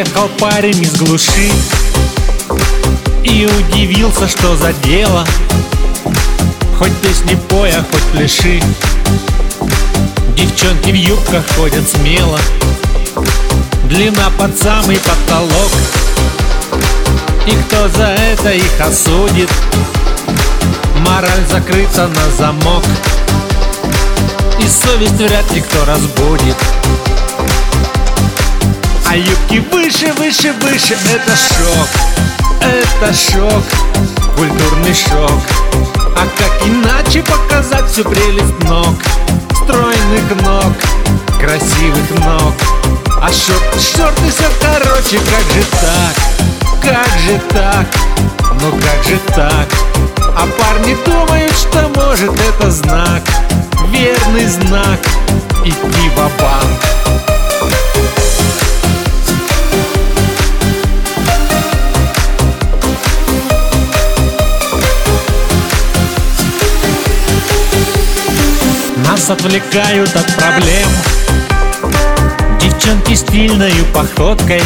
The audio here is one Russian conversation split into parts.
Приехал парень из глуши И удивился, что за дело. Хоть песни пой, а хоть пляши. Девчонки в юбках ходят смело. Длина под самый потолок. И кто за это их осудит? Мораль закрыта на замок. И совесть вряд ли кто разбудит выше, выше, выше. Это шок, это шок. Культурный шок. А как иначе показать всю прелесть ног? Стройных ног, красивых ног. А шорты, шорты все короче. Как же так, как же так? Ну как же так? А парни думают, что может это знак. Верный знак. Идти в банк Отвлекают от проблем. Девчонки стильною походкой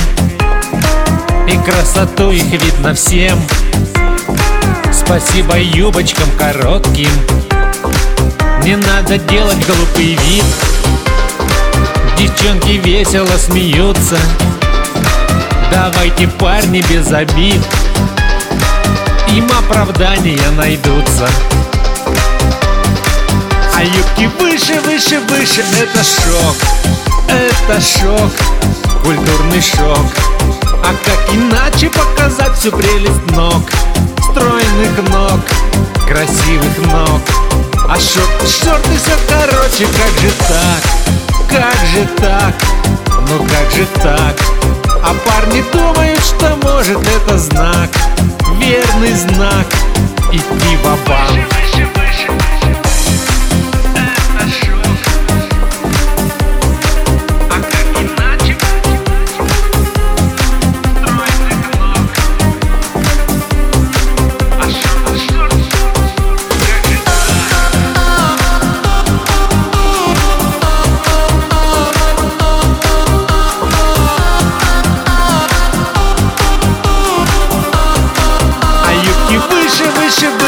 И красоту их видно всем. Спасибо юбочкам коротким Не надо делать глупый вид. Девчонки весело смеются Давайте, парни, без обид. Им оправдания найдутся юбки выше, выше, выше. Это шок, это шок. Культурный шок. А как иначе показать всю прелесть ног? Стройных ног, красивых ног. А шорты, шорты все короче. Как же так, как же так? Ну как же так? А парни думают, что может это знак. Верный знак. Идти в банк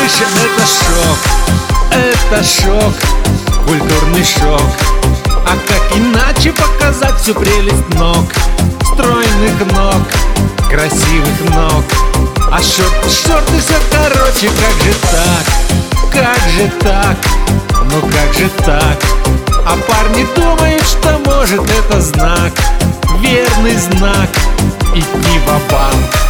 выше Это шок, это шок Культурный шок. А как иначе показать всю прелесть ног? Стройных ног, красивых ног. А шорты, шорты все короче Как же так, как же так? Ну как же так? А парни думают, что может это знак. Верный знак. Идти в банк